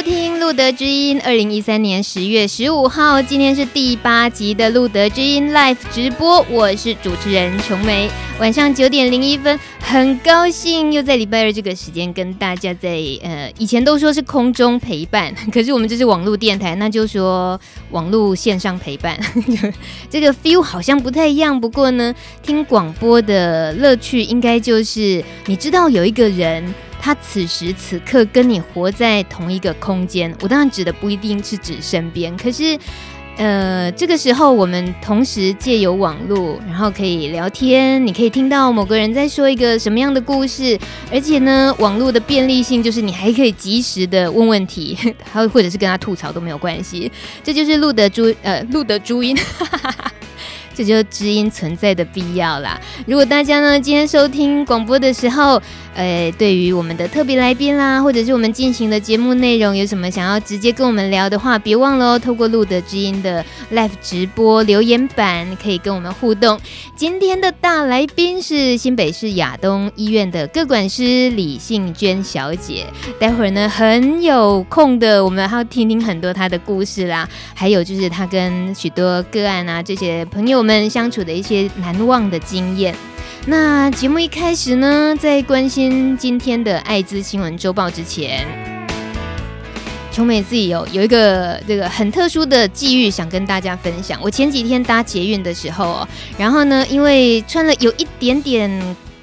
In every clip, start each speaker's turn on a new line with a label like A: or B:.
A: 收听路德之音，二零一三年十月十五号，今天是第八集的路德之音 Live 直播，我是主持人琼梅。晚上九点零一分，很高兴又在礼拜二这个时间跟大家在呃，以前都说是空中陪伴，可是我们这是网络电台，那就说网络线上陪伴，这个 feel 好像不太一样。不过呢，听广播的乐趣应该就是你知道有一个人。他此时此刻跟你活在同一个空间，我当然指的不一定是指身边，可是，呃，这个时候我们同时借由网络，然后可以聊天，你可以听到某个人在说一个什么样的故事，而且呢，网络的便利性就是你还可以及时的问问题，还或者是跟他吐槽都没有关系，这就是露德朱呃露德朱茵。这就是知音存在的必要啦。如果大家呢今天收听广播的时候，呃，对于我们的特别来宾啦，或者是我们进行的节目内容有什么想要直接跟我们聊的话，别忘了哦，透过路德知音的 Live 直播留言板可以跟我们互动。今天的大来宾是新北市亚东医院的个管师李杏娟小姐。待会儿呢很有空的，我们还要听听很多她的故事啦，还有就是她跟许多个案啊这些朋友们。们相处的一些难忘的经验。那节目一开始呢，在关心今天的艾滋新闻周报之前，琼美自己有有一个这个很特殊的际遇想跟大家分享。我前几天搭捷运的时候哦，然后呢，因为穿了有一点点。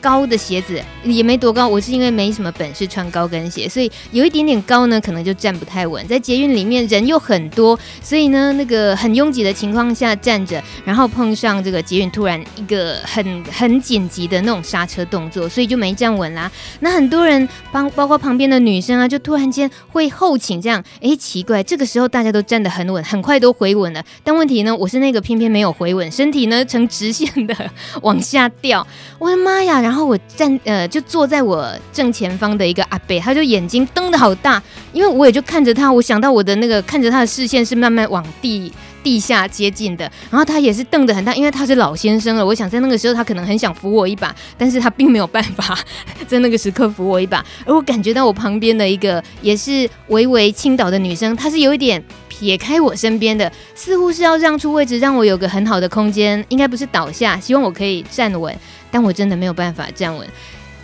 A: 高的鞋子也没多高，我是因为没什么本事穿高跟鞋，所以有一点点高呢，可能就站不太稳。在捷运里面人又很多，所以呢，那个很拥挤的情况下站着，然后碰上这个捷运突然一个很很紧急的那种刹车动作，所以就没站稳啦。那很多人帮包括旁边的女生啊，就突然间会后倾这样，哎，奇怪，这个时候大家都站得很稳，很快都回稳了。但问题呢，我是那个偏偏没有回稳，身体呢呈直线的往下掉。我的妈呀！然后我站呃，就坐在我正前方的一个阿伯，他就眼睛瞪得好大，因为我也就看着他，我想到我的那个看着他的视线是慢慢往地地下接近的，然后他也是瞪得很大，因为他是老先生了，我想在那个时候他可能很想扶我一把，但是他并没有办法在那个时刻扶我一把，而我感觉到我旁边的一个也是微微倾倒的女生，她是有一点撇开我身边的，似乎是要让出位置，让我有个很好的空间，应该不是倒下，希望我可以站稳。但我真的没有办法站稳，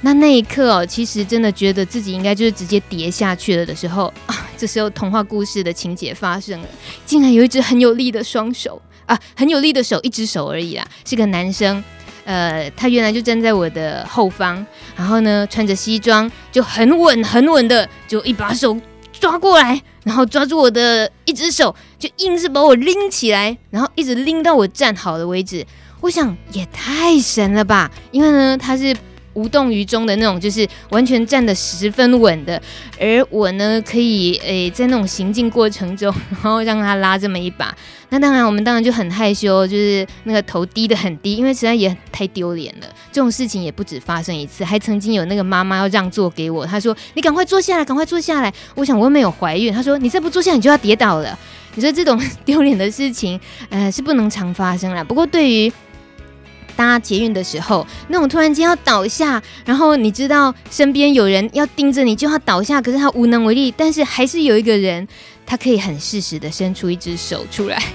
A: 那那一刻哦，其实真的觉得自己应该就是直接跌下去了的时候啊，这时候童话故事的情节发生了，竟然有一只很有力的双手啊，很有力的手，一只手而已啦，是个男生，呃，他原来就站在我的后方，然后呢，穿着西装，就很稳很稳的，就一把手抓过来，然后抓住我的一只手，就硬是把我拎起来，然后一直拎到我站好的位置。我想也太神了吧，因为呢，他是无动于衷的那种，就是完全站得十分稳的，而我呢，可以诶、在那种行进过程中，然后让他拉这么一把，那当然我们当然就很害羞，就是那个头低得很低，因为实在也太丢脸了。这种事情也不止发生一次，还曾经有那个妈妈要让座给我，她说：“你赶快坐下来，赶快坐下来。”我想我又没有怀孕，她说：“你再不坐下，你就要跌倒了。”你说这种丢脸的事情，呃，是不能常发生啦。不过对于搭捷运的时候，那种突然间要倒下，然后你知道身边有人要盯着你，就要倒下，可是他无能为力，但是还是有一个人，他可以很适时的伸出一只手出来。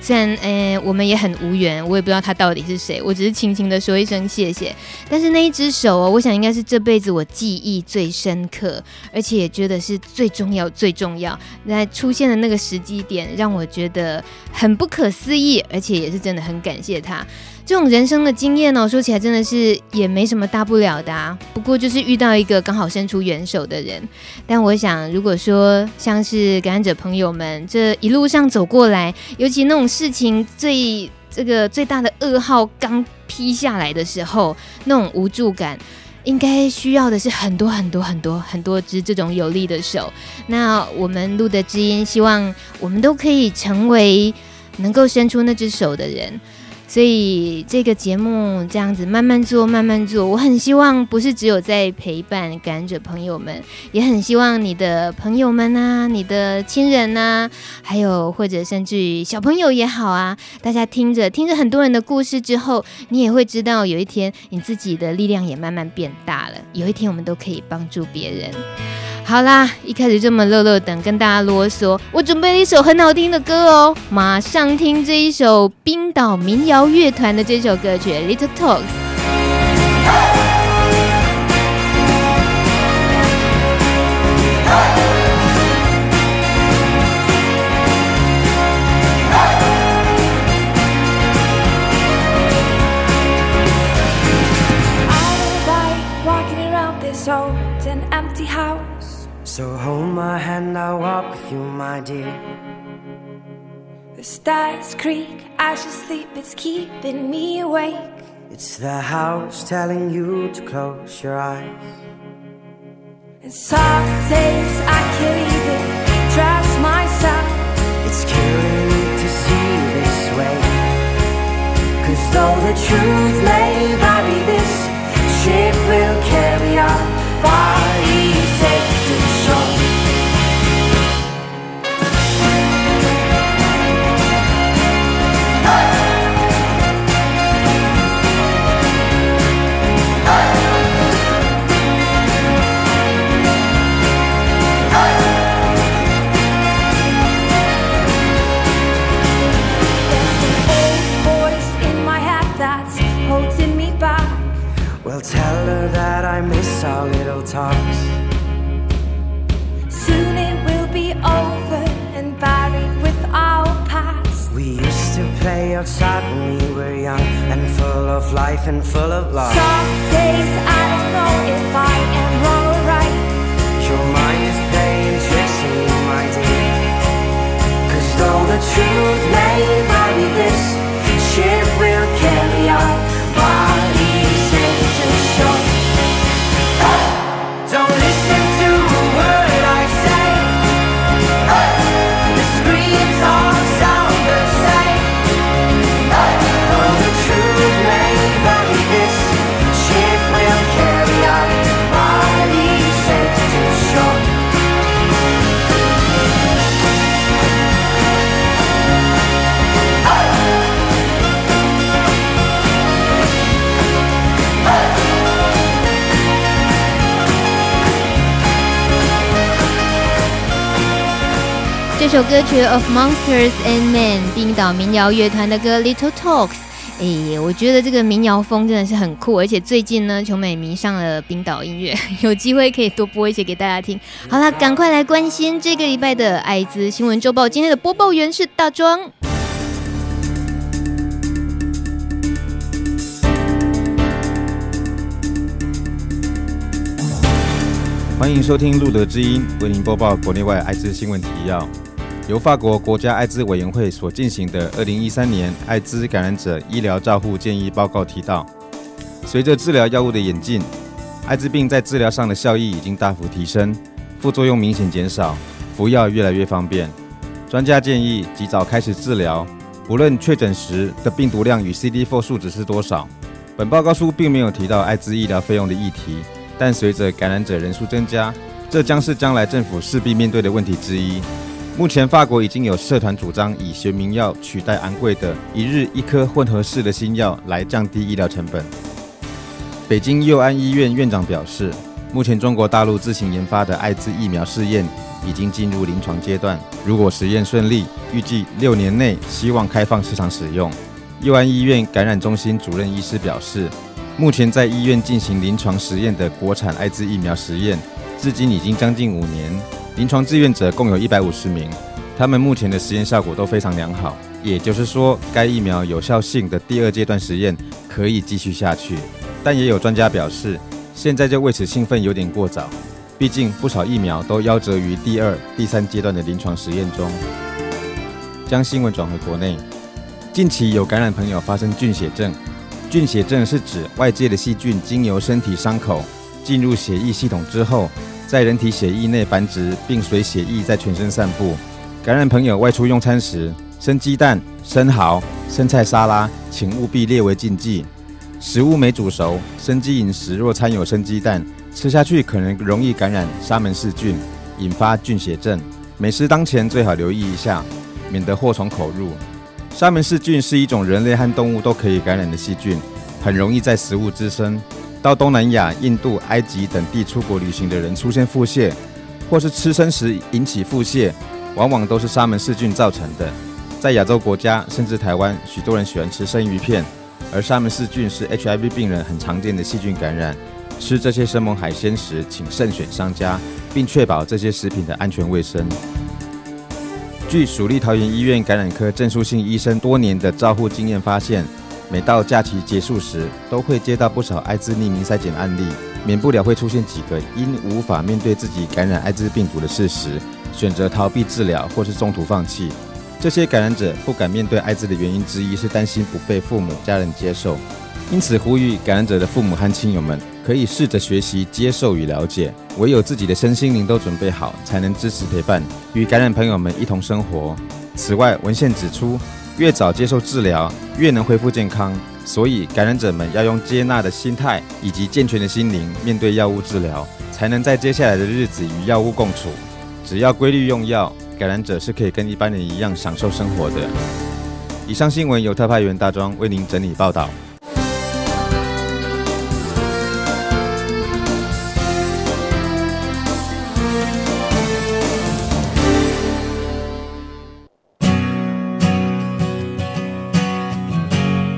A: 虽然，呃，我们也很无缘，我也不知道他到底是谁，我只是轻轻的说一声谢谢。但是那一只手哦，我想应该是这辈子我记忆最深刻，而且也觉得是最重要、最重要。那出现的那个时机点，让我觉得很不可思议，而且也是真的很感谢他。这种人生的经验哦，说起来真的是也没什么大不了的啊。不过就是遇到一个刚好伸出援手的人。但我想，如果说像是感染者朋友们这一路上走过来，尤其那种事情最这个最大的噩耗刚劈下来的时候，那种无助感，应该需要的是很多很多很多很多只这种有力的手。那我们录的知音，希望我们都可以成为能够伸出那只手的人。所以这个节目这样子慢慢做，慢慢做。我很希望不是只有在陪伴感染者朋友们，也很希望你的朋友们啊，你的亲人啊，还有或者甚至于小朋友也好啊，大家听着听着很多人的故事之后，你也会知道有一天你自己的力量也慢慢变大了。有一天我们都可以帮助别人。好啦，一开始这么乐乐等跟大家啰嗦，我准备了一首很好听的歌哦，马上听这一首冰岛民谣乐团的这首歌曲《Little Talks》。
B: So hold my hand, I'll walk with you, my dear. The stars creak as you sleep, it's keeping me awake. It's the house telling you to close your eyes. And some days I can't even trust myself. It's killing me to see you this way. Cause though the truth may vary, this ship will carry our talks. Soon it will be over and buried with our past. We used to play outside when we were young and full of life and full of love. Some days I don't know if I am wrong or right. Your mind is playing tricks on you, my dear. Cause though the truth may vary, this ship will carry our
A: 首歌曲《Of Monsters and Men》冰岛民谣乐团的歌《Little Talks》。哎，我觉得这个民谣风真的是很酷，而且最近呢，琼美迷上了冰岛音乐，有机会可以多播一些给大家听。好啦，赶快来关心这个礼拜的艾滋新闻周报。今天的播报员是大庄。
C: 欢迎收听路德之音，为您播报国内外艾滋新闻提要。由法国国家艾滋委员会所进行的二零一三年艾滋感染者医疗照护建议报告提到，随着治疗药物的演进，艾滋病在治疗上的效益已经大幅提升，副作用明显减少，服药越来越方便。专家建议及早开始治疗，不论确诊时的病毒量与 CD4 数值是多少。本报告书并没有提到艾滋医疗费用的议题，但随着感染者人数增加，这将是将来政府势必面对的问题之一。目前，法国已经有社团主张以学名药取代昂贵的一日一颗混合式的新药，来降低医疗成本。北京佑安医院院长表示，目前中国大陆自行研发的艾滋疫苗试验已经进入临床阶段，如果实验顺利，预计六年内希望开放市场使用。佑安医院感染中心主任医师表示，目前在医院进行临床实验的国产艾滋疫苗实验，至今已经将近五年。临床志愿者共有一百五十名，他们目前的实验效果都非常良好，也就是说，该疫苗有效性的第二阶段实验可以继续下去。但也有专家表示，现在就为此兴奋有点过早，毕竟不少疫苗都夭折于第二、第三阶段的临床实验中。将新闻转回国内，近期有感染朋友发生菌血症，菌血症是指外界的细菌经由身体伤口进入血液系统之后，在人体血液内繁殖，并随血液在全身散布。感染朋友外出用餐时，生鸡蛋、生蚝、生菜沙拉，请务必列为禁忌。食物没煮熟，生鸡饮食若掺有生鸡蛋，吃下去可能容易感染沙门氏菌，引发菌血症。美食当前最好留意一下，免得祸从口入。沙门氏菌是一种人类和动物都可以感染的细菌，很容易在食物滋生。到东南亚、印度、埃及等地出国旅行的人出现腹泻，或是吃生食引起腹泻，往往都是沙门氏菌造成的。在亚洲国家，甚至台湾，许多人喜欢吃生鱼片，而沙门氏菌是 HIV 病人很常见的细菌感染。吃这些生猛海鲜时，请慎选商家，并确保这些食品的安全卫生。据蜀立桃园医院感染科郑淑信医生多年的照护经验发现，每到假期结束时，都会接到不少艾滋匿名筛检案例，免不了会出现几个因无法面对自己感染艾滋病毒的事实，选择逃避治疗或是中途放弃。这些感染者不敢面对艾滋的原因之一是担心不被父母家人接受，因此呼吁感染者的父母和亲友们可以试着学习接受与了解。唯有自己的身心灵都准备好，才能支持陪伴与感染朋友们一同生活。此外，文献指出，越早接受治疗，越能恢复健康。所以，感染者们要用接纳的心态以及健全的心灵面对药物治疗，才能在接下来的日子与药物共处。只要规律用药，感染者是可以跟一般人一样享受生活的。以上新闻由特派员大庄为您整理报道。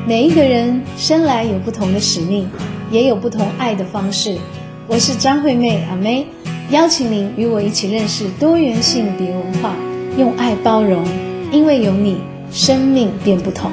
D: 每一个人生来有不同的使命，也有不同爱的方式。我是张惠妹阿妹，邀请您与我一起认识多元性别文化，用爱包容，因为有你，生命变不同。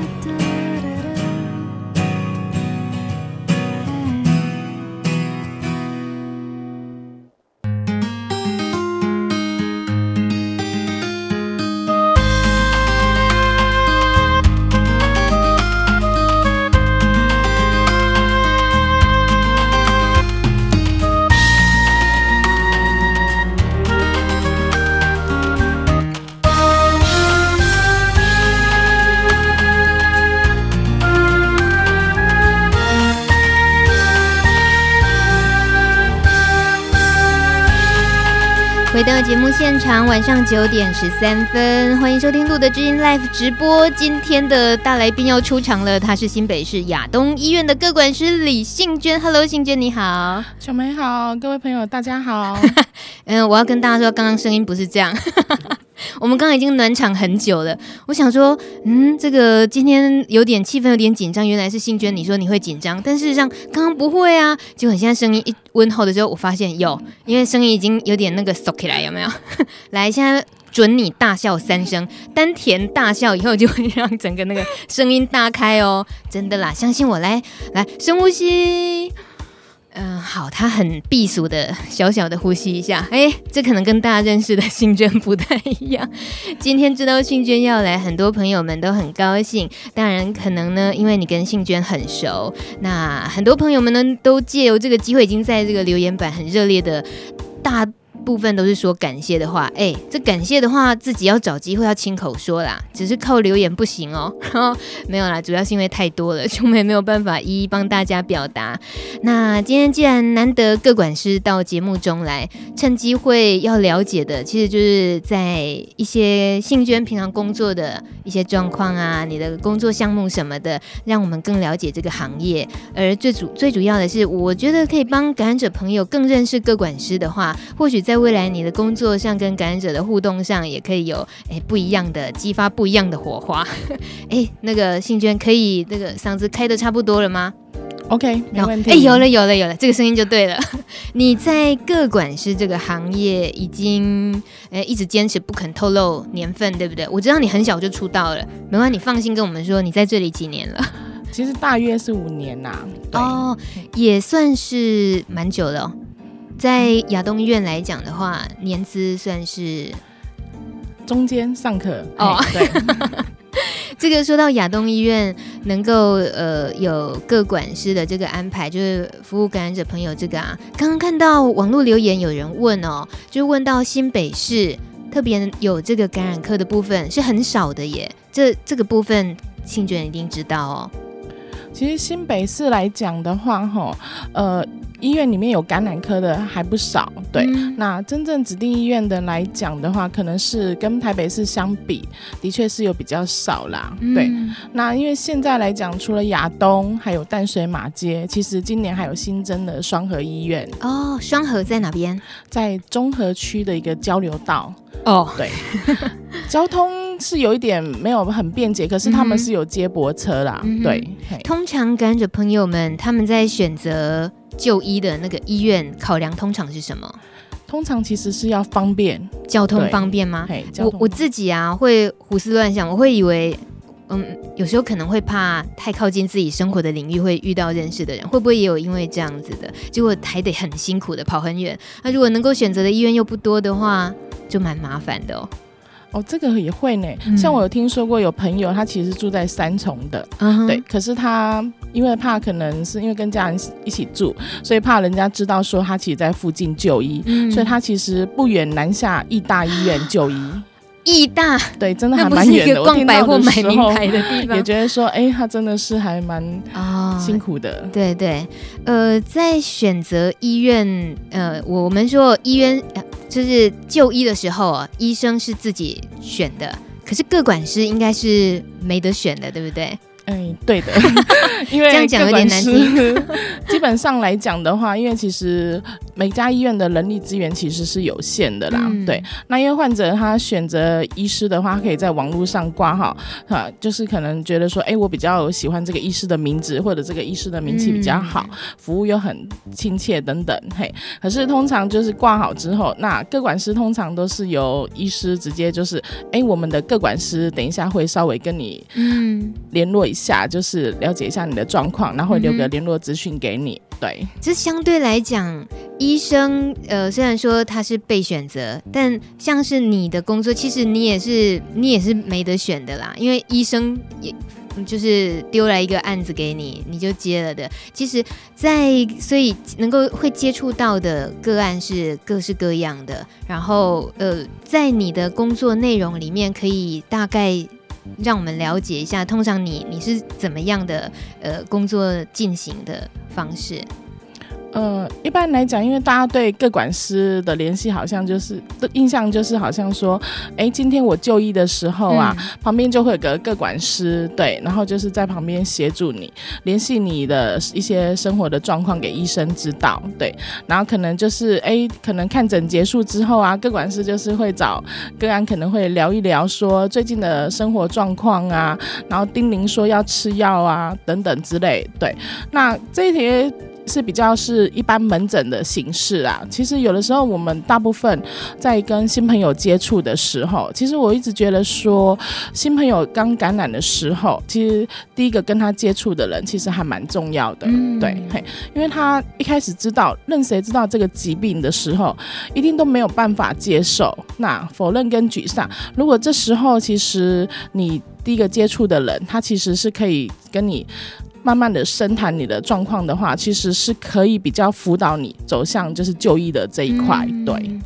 A: 到节目现场，晚上九点十三分，欢迎收听《路德之音》Live 直播。今天的大来宾要出场了，他是新北市亚东医院的各管师李信娟。Hello，杏娟你好，
E: 小梅好，各位朋友大家好。
A: 嗯，我要跟大家说，刚刚声音不是这样。我们刚刚已经暖场很久了，我想说，嗯，这个今天有点气氛有点紧张，原来是杏娟，你说你会紧张，但事实上刚刚不会啊，结果现在声音一温厚的时候，我发现有，因为声音已经有点那个耸起来，有没有？来，现在准你大笑三声，丹田大笑以后就会让整个那个声音大开哦，真的啦，相信我，来来深呼吸。嗯，好，他很避俗的，小小的呼吸一下。哎，这可能跟大家认识的杏娟不太一样。今天知道杏娟要来，很多朋友们都很高兴。当然，可能呢，因为你跟杏娟很熟，那很多朋友们呢，都借由这个机会，已经在这个留言板很热烈的大。部分都是说感谢的话，哎，这感谢的话自己要找机会要亲口说啦，只是靠留言不行哦。然 后没有啦，主要是因为太多了，就没没有办法一一帮大家表达。那今天既然难得各管师到节目中来，趁机会要了解的，其实就是在一些杏娟平常工作的一些状况啊，你的工作项目什么的，让我们更了解这个行业。而最主最主要的是，我觉得可以帮感染者朋友更认识各管师的话，或许在在未来，你的工作上跟感染者的互动上，也可以有诶不一样的激发，不一样的火花。诶，那个信娟可以那个嗓子开的差不多了吗
E: ？OK，没问题。
A: 哎，有了有了有了，这个声音就对了。你在各管师这个行业已经诶一直坚持不肯透露年份，对不对？我知道你很小就出道了，没关系，你放心跟我们说，你在这里几年了？
E: 其实大约是五年呐。
A: 哦，也算是蛮久了。在亚东医院来讲的话，年资算是
E: 中间上课
A: 哦。对，这个说到亚东医院能够呃有各管师的这个安排，就是服务感染者朋友这个啊，刚刚看到网络留言有人问哦，就问到新北市特别有这个感染科的部分是很少的耶，这这个部分庆娟一定知道哦。
E: 其实新北市来讲的话，哈，呃。医院里面有感染科的还不少，对。嗯、那真正指定医院的来讲的话，可能是跟台北市相比，的确是有比较少啦，嗯、对。那因为现在来讲，除了亚东，还有淡水马街，其实今年还有新增的双河医院。
A: 哦，双河在哪边？
E: 在中和区的一个交流道。
A: 哦，
E: 对。交通是有一点没有很便捷，可是他们是有接驳车啦，嗯、对。
A: 通常感染者朋友们他们在选择。就医的那个医院考量通常是什么？
E: 通常其实是要方便，
A: 交通方便吗？我我自己啊会胡思乱想，我会以为，嗯，有时候可能会怕太靠近自己生活的领域会遇到认识的人，会不会也有因为这样子的，结果还得很辛苦的跑很远？那如果能够选择的医院又不多的话，就蛮麻烦的哦。
E: 哦，这个也会呢。像我有听说过有朋友，他其实住在三重的，嗯、对，可是他因为怕可能是因为跟家人一起住，所以怕人家知道说他其实在附近就医，嗯、所以他其实不远南下义大医院就医。
A: 义大，
E: 对，真的还蛮远的。
A: 逛百货买名牌的地方，
E: 也觉得说，哎、欸，他真的是还蛮辛苦的。
A: 哦、对对，呃，在选择医院，呃，我们说医院。呃就是就医的时候啊，医生是自己选的，可是各管师应该是没得选的，对不对？
E: 哎，对的，因为
A: 这样讲有点难听。
E: 基本上来讲的话，因为其实每家医院的人力资源其实是有限的啦。嗯、对，那因为患者他选择医师的话，可以在网络上挂号，哈，就是可能觉得说，哎，我比较喜欢这个医师的名字，或者这个医师的名气比较好，嗯、服务又很亲切等等。嘿，可是通常就是挂好之后，那各管师通常都是由医师直接就是，哎，我们的各管师等一下会稍微跟你嗯联络一下。下就是了解一下你的状况，然后会留个联络资讯给你。嗯、对，
A: 这相对来讲，医生呃，虽然说他是被选择，但像是你的工作，其实你也是你也是没得选的啦。因为医生也就是丢来一个案子给你，你就接了的。其实在，在所以能够会接触到的个案是各式各样的。然后呃，在你的工作内容里面，可以大概。让我们了解一下，通常你你是怎么样的呃工作进行的方式？
E: 呃，一般来讲，因为大家对各管师的联系好像就是的印象就是好像说，哎，今天我就医的时候啊，嗯、旁边就会有个各管师，对，然后就是在旁边协助你联系你的一些生活的状况给医生知道，对，然后可能就是哎，可能看诊结束之后啊，各管师就是会找个案，可能会聊一聊说最近的生活状况啊，然后叮咛说要吃药啊等等之类，对，那这一些。是比较是一般门诊的形式啊。其实有的时候我们大部分在跟新朋友接触的时候，其实我一直觉得说，新朋友刚感染的时候，其实第一个跟他接触的人其实还蛮重要的，嗯、对，嘿，因为他一开始知道任谁知道这个疾病的时候，一定都没有办法接受，那否认跟沮丧。如果这时候其实你第一个接触的人，他其实是可以跟你。慢慢的深谈你的状况的话，其实是可以比较辅导你走向就是就医的这一块。嗯、对，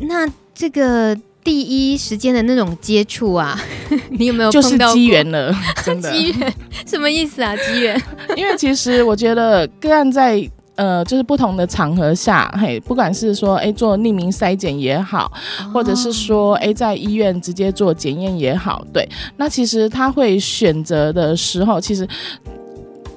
A: 那这个第一时间的那种接触啊，你有没有
E: 就是机缘了？真的
A: 机缘什么意思啊？机缘？
E: 因为其实我觉得个案在呃就是不同的场合下，嘿，不管是说哎做匿名筛检也好，哦、或者是说哎在医院直接做检验也好，对，那其实他会选择的时候，其实。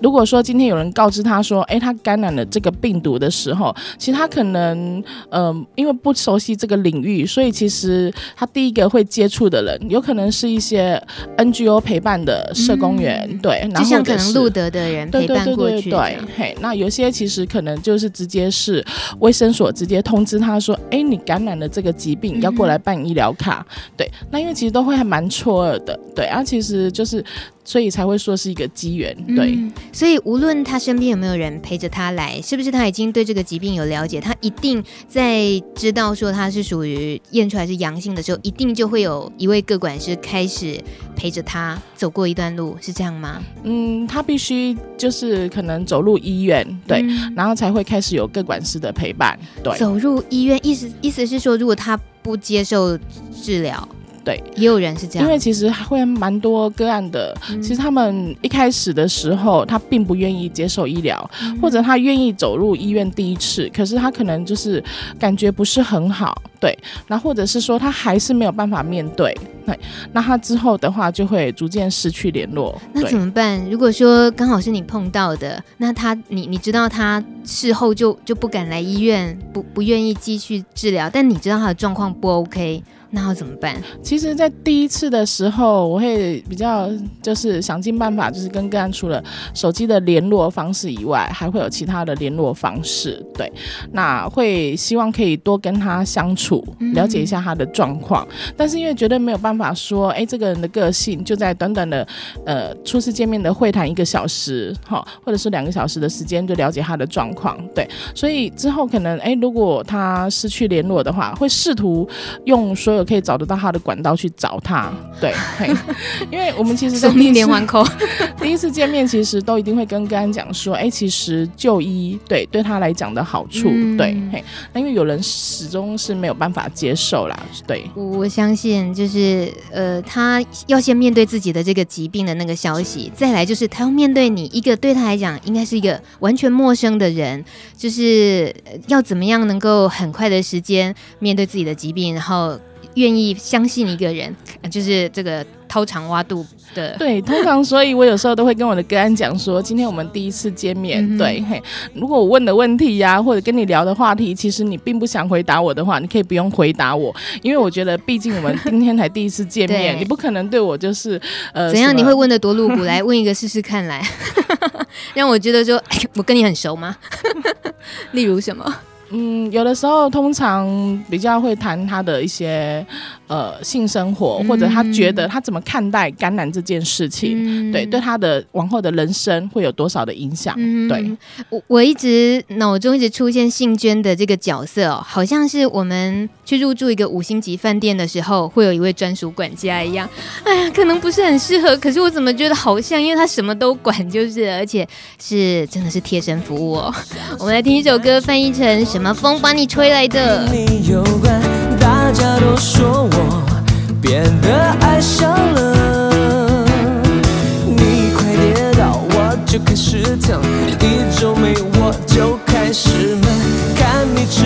E: 如果说今天有人告知他说，哎，他感染了这个病毒的时候，其实他可能，嗯、呃，因为不熟悉这个领域，所以其实他第一个会接触的人，有可能是一些 NGO 陪伴的社工员，嗯、对，然后
A: 就像可能路德的人陪伴过去，
E: 对对对对对，嘿，那有些其实可能就是直接是卫生所直接通知他说，哎，你感染了这个疾病，要过来办医疗卡，嗯、对，那因为其实都会还蛮错愕的，对，啊，其实就是。所以才会说是一个机缘。对、
A: 嗯，所以无论他身边有没有人陪着他来，是不是他已经对这个疾病有了解，他一定在知道说他是属于验出来是阳性的时候，一定就会有一位个管师开始陪着他走过一段路，是这样吗？
E: 嗯，他必须就是可能走入医院，对，嗯、然后才会开始有个管师的陪伴。对，
A: 走入医院，意思意思是说，如果他不接受治疗。
E: 对，
A: 也有人是这样，
E: 因为其实还会蛮多个案的。嗯、其实他们一开始的时候，他并不愿意接受医疗，嗯、或者他愿意走入医院第一次，可是他可能就是感觉不是很好，对。那或者是说他还是没有办法面对，对。那他之后的话就会逐渐失去联络。
A: 那怎么办？如果说刚好是你碰到的，那他你你知道他事后就就不敢来医院，不不愿意继续治疗，但你知道他的状况不 OK。那要怎么办？
E: 其实，在第一次的时候，我会比较就是想尽办法，就是跟个案除了手机的联络方式以外，还会有其他的联络方式。对，那会希望可以多跟他相处，了解一下他的状况。嗯、但是因为绝对没有办法说，哎，这个人的个性就在短短的呃初次见面的会谈一个小时，哈，或者是两个小时的时间就了解他的状况。对，所以之后可能，哎，如果他失去联络的话，会试图用所有。可以找得到他的管道去找他，对，因为我们其实在 第一连环扣，第一次见面其实都一定会跟个案讲说，哎、欸，其实就医对对他来讲的好处，嗯、对，嘿，那因为有人始终是没有办法接受啦，对，
A: 我相信就是呃，他要先面对自己的这个疾病的那个消息，再来就是他要面对你一个对他来讲应该是一个完全陌生的人，就是要怎么样能够很快的时间面对自己的疾病，然后。愿意相信一个人，就是这个掏肠挖肚的。
E: 对，通常，所以我有时候都会跟我的个案讲说，今天我们第一次见面，嗯、对，嘿，如果我问的问题呀、啊，或者跟你聊的话题，其实你并不想回答我的话，你可以不用回答我，因为我觉得，毕竟我们今天才第一次见面，你不可能对我就是呃，
A: 怎样？你会问的多露骨？来问一个试试看，来，让我觉得说，哎，我跟你很熟吗？例如什么？
E: 嗯，有的时候通常比较会谈他的一些呃性生活，嗯、或者他觉得他怎么看待感染这件事情，嗯、对，对他的往后的人生会有多少的影响？嗯、对，
A: 我我一直脑中一直出现信娟的这个角色哦，好像是我们去入住一个五星级饭店的时候，会有一位专属管家一样。哎呀，可能不是很适合，可是我怎么觉得好像，因为他什么都管，就是而且是真的是贴身服务哦。我们来听一首歌，翻译成什么？风把你吹来的？跟你有关，大家都说我变得爱笑了。你快跌倒，我就开始疼；一皱眉，我就开始闷。看你吃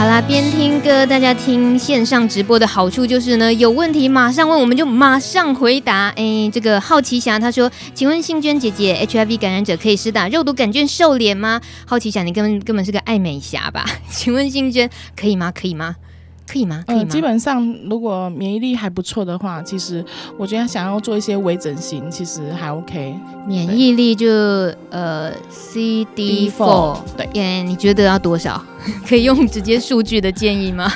A: 好啦，边听歌大家听线上直播的好处就是呢，有问题马上问，我们就马上回答。哎，这个好奇侠他说：“请问信娟姐姐，HIV 感染者可以施打肉毒杆菌瘦脸吗？”好奇侠，你根本根本是个爱美侠吧？请问信娟可以吗？可以吗？可以吗？可以吗？
E: 呃，基本上如果免疫力还不错的话，其实我觉得想要做一些微整形，其实还 OK。
A: 免疫力就呃 CD
E: four，对，
A: 耶，你觉得要多少？可以用直接数据的建议吗？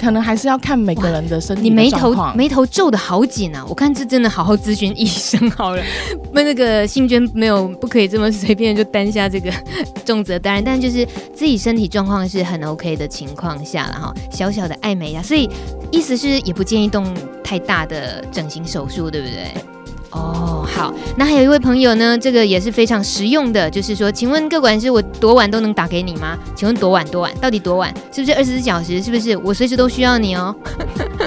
E: 可能还是要看每个人的身体的。
A: 你眉头眉头皱的好紧啊！我看这真的好好咨询医生好了。那 那个新娟没有不可以这么随便就担下这个重责大任，但就是自己身体状况是很 OK 的情况下了哈，小小的爱美啊，所以意思是也不建议动太大的整形手术，对不对？哦，好，那还有一位朋友呢，这个也是非常实用的，就是说，请问各管师，我多晚都能打给你吗？请问多晚？多晚？到底多晚？是不是二十四小时？是不是我随时都需要你哦？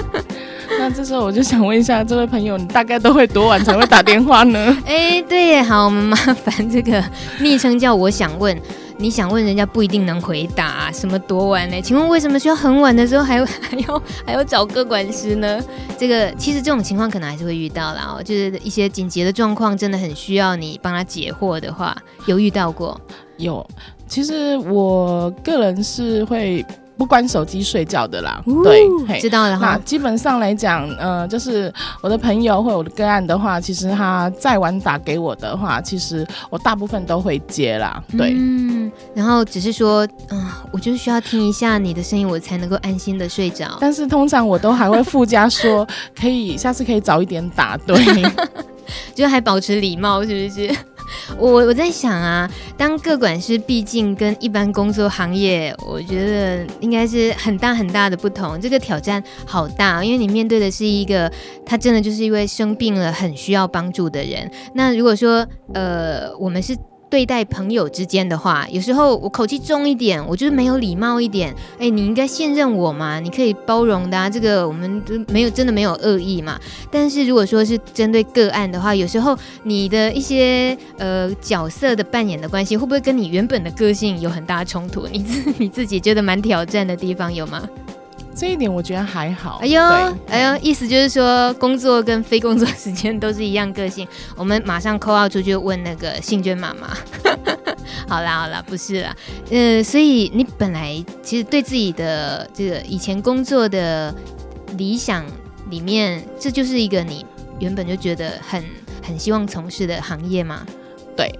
E: 那这时候我就想问一下这位朋友，你大概都会多晚才会打电话呢？
A: 哎，对耶，好，我们麻烦这个昵称叫我想问。你想问人家不一定能回答，什么多晚呢？请问为什么需要很晚的时候还要 还要还要找个管师呢？这个其实这种情况可能还是会遇到啦，哦，就是一些紧急的状况，真的很需要你帮他解惑的话，有遇到过？
E: 有，其实我个人是会。不关手机睡觉的啦，哦、对，
A: 知道了哈。
E: 那基本上来讲，呃，就是我的朋友或我的个案的话，其实他再晚打给我的话，其实我大部分都会接啦，对。
A: 嗯，然后只是说，嗯、呃，我就需要听一下你的声音，我才能够安心的睡着。
E: 但是通常我都还会附加说，可以下次可以早一点打，对，
A: 就还保持礼貌，是不是？我我在想啊，当个管师毕竟跟一般工作行业，我觉得应该是很大很大的不同。这个挑战好大，因为你面对的是一个他真的就是一位生病了很需要帮助的人。那如果说呃，我们是。对待朋友之间的话，有时候我口气重一点，我就是没有礼貌一点。哎，你应该信任我嘛，你可以包容的啊。这个我们没有真的没有恶意嘛。但是如果说是针对个案的话，有时候你的一些呃角色的扮演的关系，会不会跟你原本的个性有很大冲突？你自你自己觉得蛮挑战的地方有吗？
E: 这一点我觉得还好。
A: 哎呦，哎呦，意思就是说，工作跟非工作时间都是一样个性。我们马上 call out 出去问那个信娟妈妈。好啦好啦，不是啦，呃，所以你本来其实对自己的这个以前工作的理想里面，这就是一个你原本就觉得很很希望从事的行业吗？
E: 对，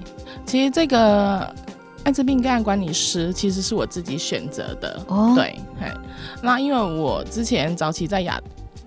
E: 其实这个。艾滋病个案管理师其实是我自己选择的，哦，对，嘿，那因为我之前早期在亚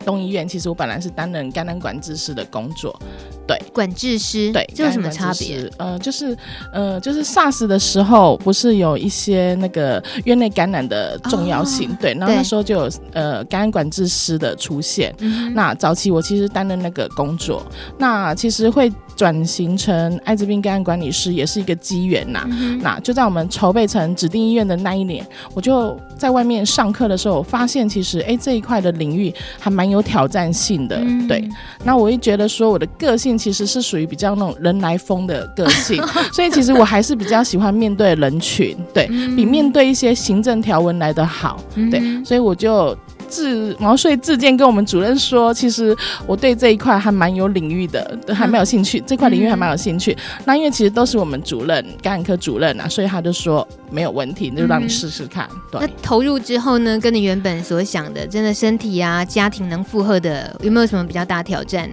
E: 东医院，其实我本来是担任感染管制师的工作。对，管制师，对，这有什么差别？呃，就是，呃，就是 SARS 的时候，不是有一些那个院内感染的重要性，哦、对，然后那时候就有呃感染管制师的出现。嗯、那早期我其实担任那个工作，那其实会转型成艾滋病感染管理师，也是一个机缘呐。嗯、那就在我们筹备成指定医院的那一年，我就在外面上课的时候，我发现其实哎这一块的领域还蛮有挑战性的。嗯、对，那我会觉得说我的个性。其实是属于比较那种人来疯的个性，所以其实我还是比较喜欢面对人群，对，比面对一些行政条文来得好，对，所以我就自毛遂自荐跟我们主任说，其实我对这一块还蛮有领域的，还蛮有兴趣，这块领域还蛮有兴趣。那因为其实都是我们主任，感染科主任啊，所以他就说没有问题，那就让你试试看。对，
A: 那投入之后呢，跟你原本所想的，真的身体啊、家庭能负荷的，有没有什么比较大挑战？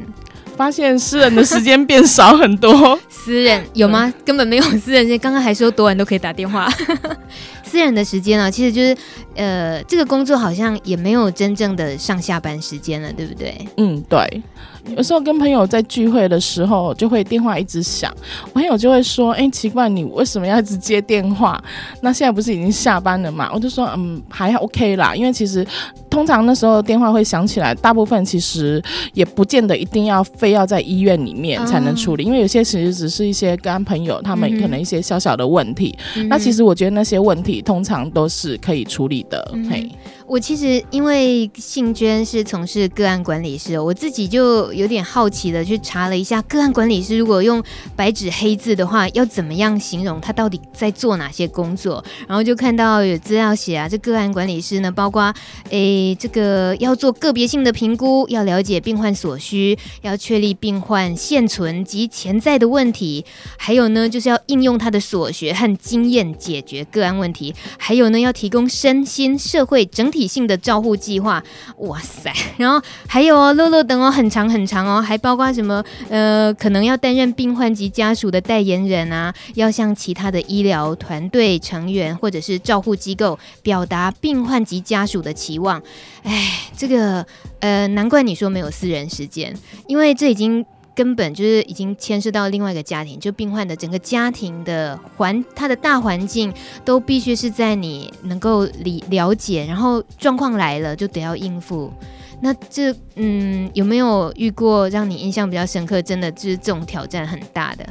E: 发现私人的时间变少很多，
A: 私人有吗？根本没有私人时间。刚刚还说多晚都可以打电话，私人的时间啊，其实就是呃，这个工作好像也没有真正的上下班时间了，对不对？
E: 嗯，对。有时候跟朋友在聚会的时候，就会电话一直响，朋友就会说：“哎、欸，奇怪，你为什么要一直接电话？那现在不是已经下班了嘛？”我就说：“嗯，还 OK 啦，因为其实通常那时候电话会响起来，大部分其实也不见得一定要非要在医院里面才能处理，嗯、因为有些其实只是一些跟朋友他们可能一些小小的问题，嗯、那其实我觉得那些问题通常都是可以处理的。嗯”嘿。
A: 我其实因为信娟是从事个案管理师，我自己就有点好奇的去查了一下，个案管理师如果用白纸黑字的话，要怎么样形容他到底在做哪些工作？然后就看到有资料写啊，这个案管理师呢，包括诶这个要做个别性的评估，要了解病患所需，要确确立病患现存及潜在的问题，还有呢，就是要应用他的所学和经验解决个案问题，还有呢，要提供身心社会整体性的照护计划。哇塞，然后还有哦，漏漏等哦，很长很长哦，还包括什么呃，可能要担任病患及家属的代言人啊，要向其他的医疗团队成员或者是照护机构表达病患及家属的期望。哎，这个呃，难怪你说没有私人时间，因为这已经根本就是已经牵涉到另外一个家庭，就病患的整个家庭的环，他的大环境都必须是在你能够理了解，然后状况来了就得要应付。那这嗯，有没有遇过让你印象比较深刻？真的就是这种挑战很大的？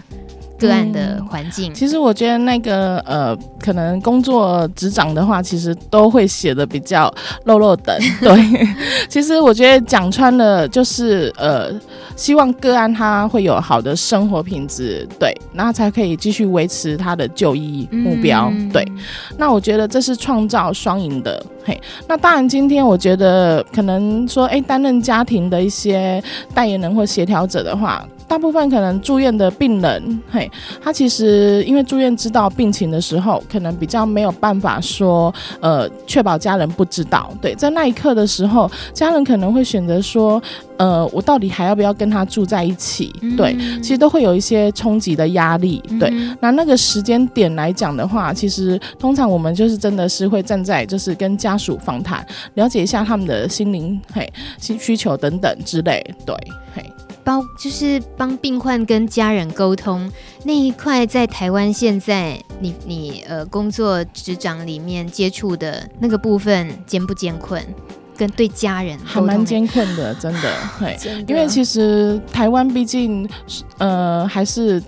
A: 个案的环境、嗯，
E: 其实我觉得那个呃，可能工作职掌的话，其实都会写的比较落落长。对，其实我觉得讲穿了就是呃，希望个案他会有好的生活品质，对，那才可以继续维持他的就医目标。嗯、对，那我觉得这是创造双赢的。嘿，那当然，今天我觉得可能说，哎，担任家庭的一些代言人或协调者的话。大部分可能住院的病人，嘿，他其实因为住院知道病情的时候，可能比较没有办法说，呃，确保家人不知道。对，在那一刻的时候，家人可能会选择说，呃，我到底还要不要跟他住在一起？嗯、对，其实都会有一些冲击的压力。对，嗯、那那个时间点来讲的话，其实通常我们就是真的是会站在，就是跟家属访谈，了解一下他们的心灵，嘿，需需求等等之类。对，嘿。
A: 包就是帮病患跟家人沟通那一块，在台湾现在你你呃工作职掌里面接触的那个部分艰不艰困？跟对家人
E: 还蛮艰困的，真的，对，因为其实台湾毕竟呃还是。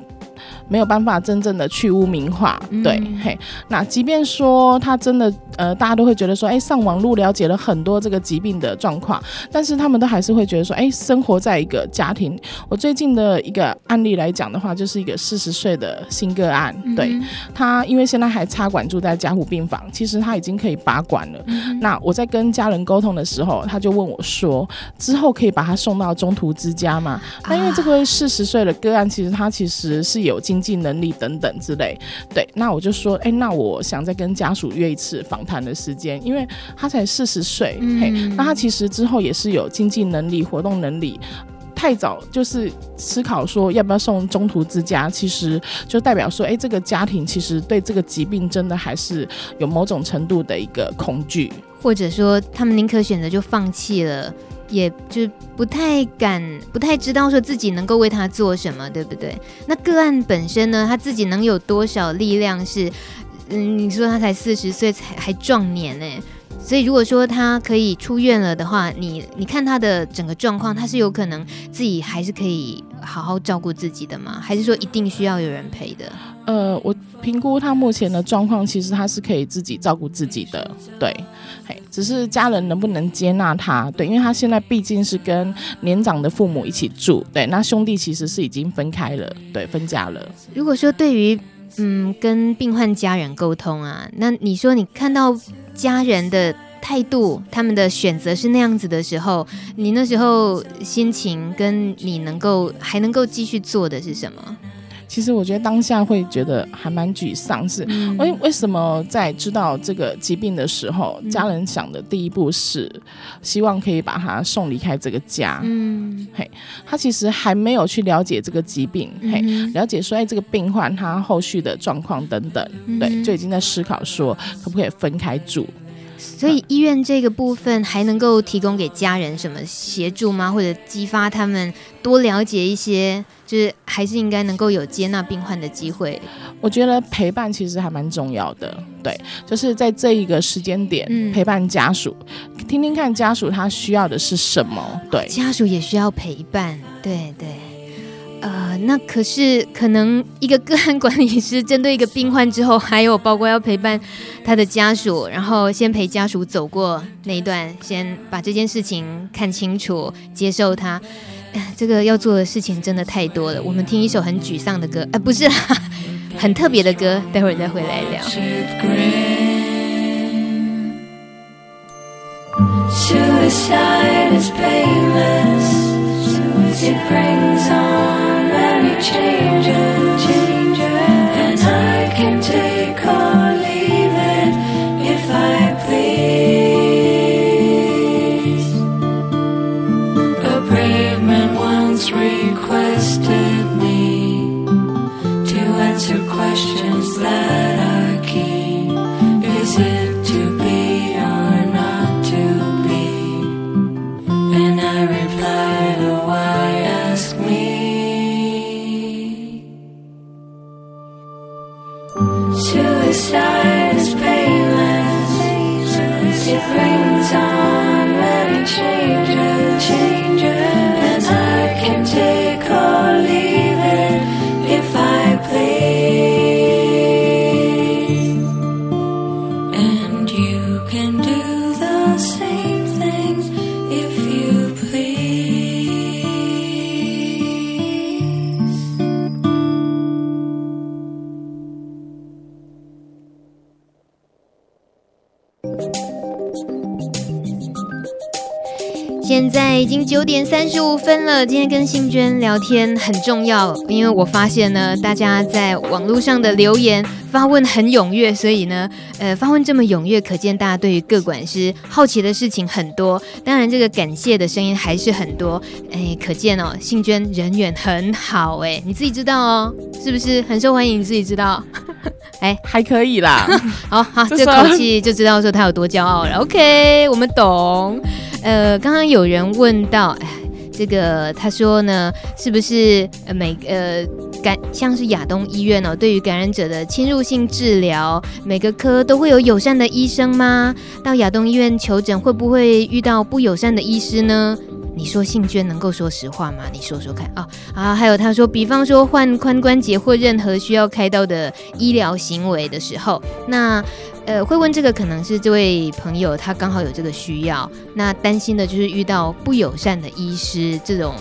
E: 没有办法真正的去污名化，对，嗯、嘿，那即便说他真的，呃，大家都会觉得说，哎，上网路了解了很多这个疾病的状况，但是他们都还是会觉得说，哎，生活在一个家庭。我最近的一个案例来讲的话，就是一个四十岁的新个案，对、嗯、他，因为现在还插管住在加护病房，其实他已经可以拔管了。嗯、那我在跟家人沟通的时候，他就问我说，之后可以把他送到中途之家吗？啊、那因为这个四十岁的个案，其实他其实是有经济能力等等之类，对，那我就说，哎，那我想再跟家属约一次访谈的时间，因为他才四十岁，嗯、嘿，那他其实之后也是有经济能力、活动能力，太早就是思考说要不要送中途之家，其实就代表说，哎，这个家庭其实对这个疾病真的还是有某种程度的一个恐惧，
A: 或者说他们宁可选择就放弃了。也就不太敢，不太知道说自己能够为他做什么，对不对？那个案本身呢，他自己能有多少力量是？嗯，你说他才四十岁，才还壮年呢。所以如果说他可以出院了的话，你你看他的整个状况，他是有可能自己还是可以好好照顾自己的吗？还是说一定需要有人陪的？
E: 呃，我评估他目前的状况，其实他是可以自己照顾自己的，对，只是家人能不能接纳他，对，因为他现在毕竟是跟年长的父母一起住，对，那兄弟其实是已经分开了，对，分家了。
A: 如果说对于嗯跟病患家人沟通啊，那你说你看到家人的态度，他们的选择是那样子的时候，你那时候心情跟你能够还能够继续做的是什么？
E: 其实我觉得当下会觉得还蛮沮丧，是为为什么在知道这个疾病的时候，嗯、家人想的第一步是希望可以把他送离开这个家。嗯，嘿，他其实还没有去了解这个疾病，嗯、嘿，了解说哎这个病患他后续的状况等等，嗯、对，就已经在思考说可不可以分开住。
A: 所以医院这个部分还能够提供给家人什么协助吗？或者激发他们多了解一些？就是还是应该能够有接纳病患的机会。
E: 我觉得陪伴其实还蛮重要的，对，就是在这一个时间点陪伴家属，嗯、听听看家属他需要的是什么。对，
A: 家属也需要陪伴。对对，呃，那可是可能一个个案管理师针对一个病患之后，还有包括要陪伴他的家属，然后先陪家属走过那一段，先把这件事情看清楚，接受他。这个要做的事情真的太多了。我们听一首很沮丧的歌，呃，不是，很特别的歌，待会儿再回来聊。changes 现在已经九点三十五分了。今天跟信娟聊天很重要，因为我发现呢，大家在网络上的留言发问很踊跃，所以呢，呃，发问这么踊跃，可见大家对于各管师好奇的事情很多。当然，这个感谢的声音还是很多。哎，可见哦，信娟人缘很好，哎，你自己知道哦，是不是很受欢迎？你自己知道？哎，
E: 还可以啦。
A: 好 好，这口气就知道说他有多骄傲了。OK，我们懂。呃，刚刚有人问到，哎，这个他说呢，是不是呃每呃感像是亚东医院哦，对于感染者的侵入性治疗，每个科都会有友善的医生吗？到亚东医院求诊会不会遇到不友善的医师呢？你说信娟能够说实话吗？你说说看啊啊！还有他说，比方说换髋关节或任何需要开刀的医疗行为的时候，那。呃，会问这个可能是这位朋友他刚好有这个需要，那担心的就是遇到不友善的医师这种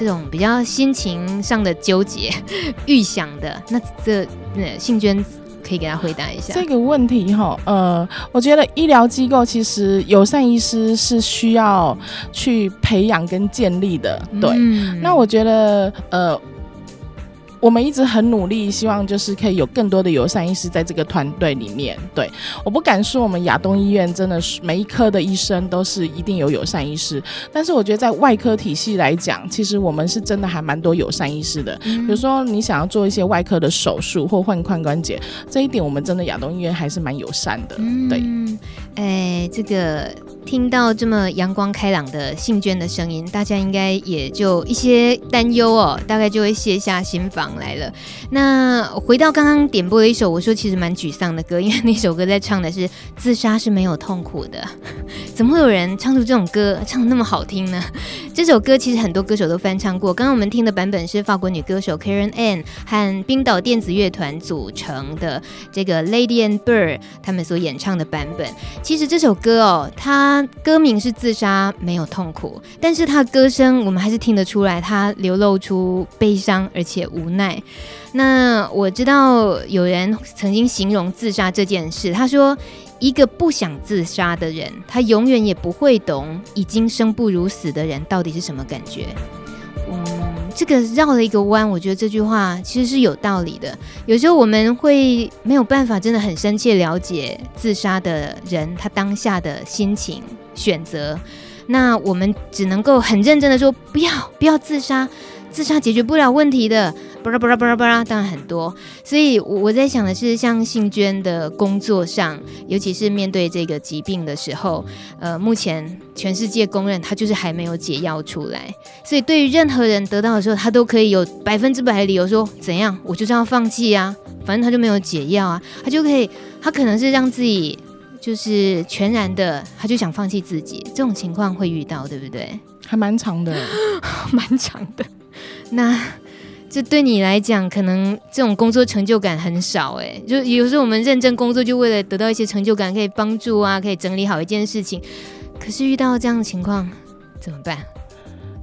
A: 这种比较心情上的纠结，预想的。那这那信娟可以给他回答一下
E: 这个问题哈。呃，我觉得医疗机构其实友善医师是需要去培养跟建立的。对，嗯、那我觉得呃。我们一直很努力，希望就是可以有更多的友善医师在这个团队里面。对，我不敢说我们亚东医院真的是每一科的医生都是一定有友善医师，但是我觉得在外科体系来讲，其实我们是真的还蛮多友善医师的。嗯、比如说你想要做一些外科的手术或换髋关节，这一点我们真的亚东医院还是蛮友善的。对，
A: 嗯，哎，这个听到这么阳光开朗的信娟的声音，大家应该也就一些担忧哦，大概就会卸下心防。来了，那回到刚刚点播的一首，我说其实蛮沮丧的歌，因为那首歌在唱的是自杀是没有痛苦的，怎么会有人唱出这种歌，唱的那么好听呢？这首歌其实很多歌手都翻唱过，刚刚我们听的版本是法国女歌手 Karen Ann 和冰岛电子乐团组成的这个 Lady and Bird 他们所演唱的版本。其实这首歌哦，它歌名是自杀没有痛苦，但是他的歌声我们还是听得出来，他流露出悲伤而且无奈。那我知道有人曾经形容自杀这件事，他说：“一个不想自杀的人，他永远也不会懂已经生不如死的人到底是什么感觉。”嗯，这个绕了一个弯，我觉得这句话其实是有道理的。有时候我们会没有办法真的很深切了解自杀的人他当下的心情选择，那我们只能够很认真的说：“不要，不要自杀，自杀解决不了问题的。”巴拉巴拉巴拉巴拉，当然很多，所以我我在想的是，像信娟的工作上，尤其是面对这个疾病的时候，呃，目前全世界公认他就是还没有解药出来，所以对于任何人得到的时候，他都可以有百分之百的理由说怎样，我就是要放弃啊，反正他就没有解药啊，他就可以，他可能是让自己就是全然的，他就想放弃自己，这种情况会遇到，对不对？
E: 还蛮长的，
A: 蛮长的，那。这对你来讲，可能这种工作成就感很少哎。就有时候我们认真工作，就为了得到一些成就感，可以帮助啊，可以整理好一件事情。可是遇到这样的情况怎么办？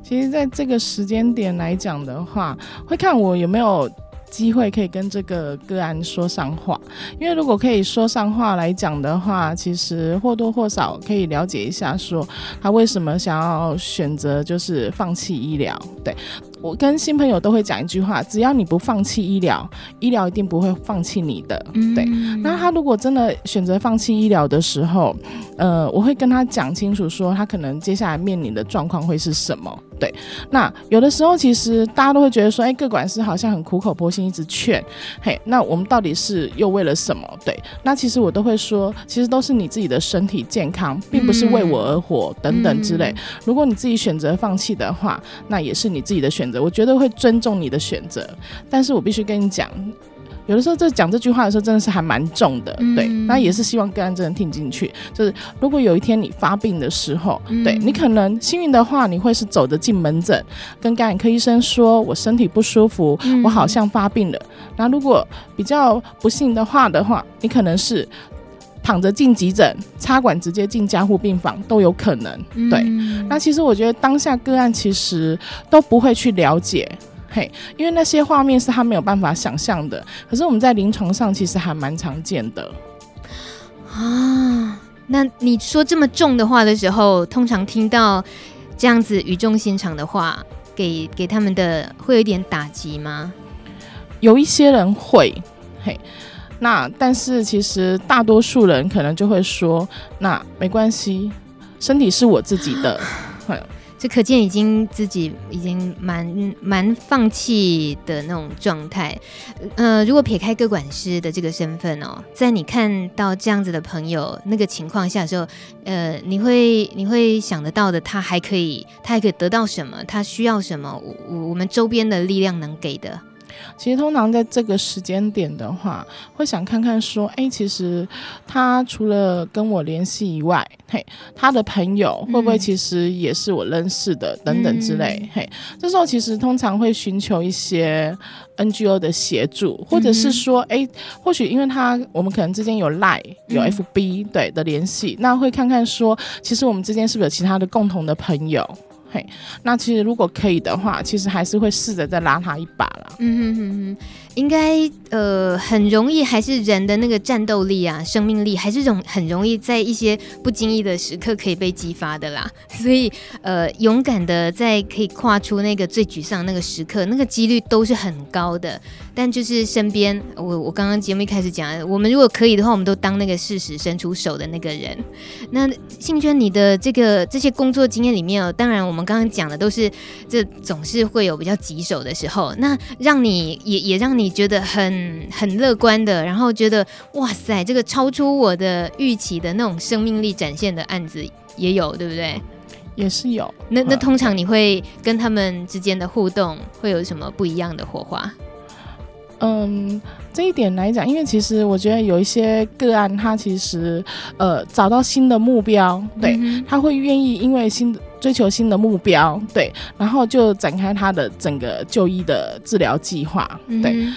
E: 其实，在这个时间点来讲的话，会看我有没有。机会可以跟这个个案说上话，因为如果可以说上话来讲的话，其实或多或少可以了解一下，说他为什么想要选择就是放弃医疗。对，我跟新朋友都会讲一句话：只要你不放弃医疗，医疗一定不会放弃你的。嗯、对。那他如果真的选择放弃医疗的时候，呃，我会跟他讲清楚，说他可能接下来面临的状况会是什么。对。那有的时候，其实大家都会觉得说，哎，各管师好像很苦口婆心一直劝，嘿，那我们到底是又为了什么？对。那其实我都会说，其实都是你自己的身体健康，并不是为我而活、嗯、等等之类。如果你自己选择放弃的话，那也是你自己的选择。我觉得会尊重你的选择，但是我必须跟你讲，有的时候在讲这句话的时候，真的是还蛮重的，嗯、对。那也是希望个案真的听进去，就是如果有一天你发病的时候，嗯、对你可能幸运的话，你会是走着进门诊，跟感染科医生说，我身体不舒服，嗯、我好像发病了。那如果比较不幸的话的话，你可能是。躺着进急诊，插管直接进加护病房都有可能。对，嗯、那其实我觉得当下个案其实都不会去了解，嘿，因为那些画面是他没有办法想象的。可是我们在临床上其实还蛮常见的。
A: 啊，那你说这么重的话的时候，通常听到这样子语重心长的话，给给他们的会有一点打击吗？
E: 有一些人会，嘿。那但是其实大多数人可能就会说，那没关系，身体是我自己的。
A: 这可见已经自己已经蛮蛮放弃的那种状态。呃，如果撇开个管师的这个身份哦，在你看到这样子的朋友那个情况下的时候，呃，你会你会想得到的，他还可以他还可以得到什么？他需要什么？我我们周边的力量能给的？
E: 其实通常在这个时间点的话，会想看看说，哎，其实他除了跟我联系以外，嘿，他的朋友会不会其实也是我认识的，嗯、等等之类，嘿，这时候其实通常会寻求一些 NGO 的协助，或者是说，哎，或许因为他我们可能之间有 Line 有 FB、嗯、对的联系，那会看看说，其实我们之间是不是有其他的共同的朋友。那其实如果可以的话，其实还是会试着再拉他一把啦。
A: 嗯哼哼哼，应该呃很容易，还是人的那个战斗力啊、生命力，还是容很容易在一些不经意的时刻可以被激发的啦。所以呃，勇敢的在可以跨出那个最沮丧那个时刻，那个几率都是很高的。但就是身边，我我刚刚节目一开始讲，我们如果可以的话，我们都当那个适时伸出手的那个人。那信娟，你的这个这些工作经验里面哦，当然我们刚刚讲的都是，这总是会有比较棘手的时候。那让你也也让你觉得很很乐观的，然后觉得哇塞，这个超出我的预期的那种生命力展现的案子也有，对不对？
E: 也是有。
A: 那那通常你会跟他们之间的互动会有什么不一样的火花？
E: 嗯，这一点来讲，因为其实我觉得有一些个案，他其实呃找到新的目标，对，嗯、他会愿意因为新追求新的目标，对，然后就展开他的整个就医的治疗计划，对。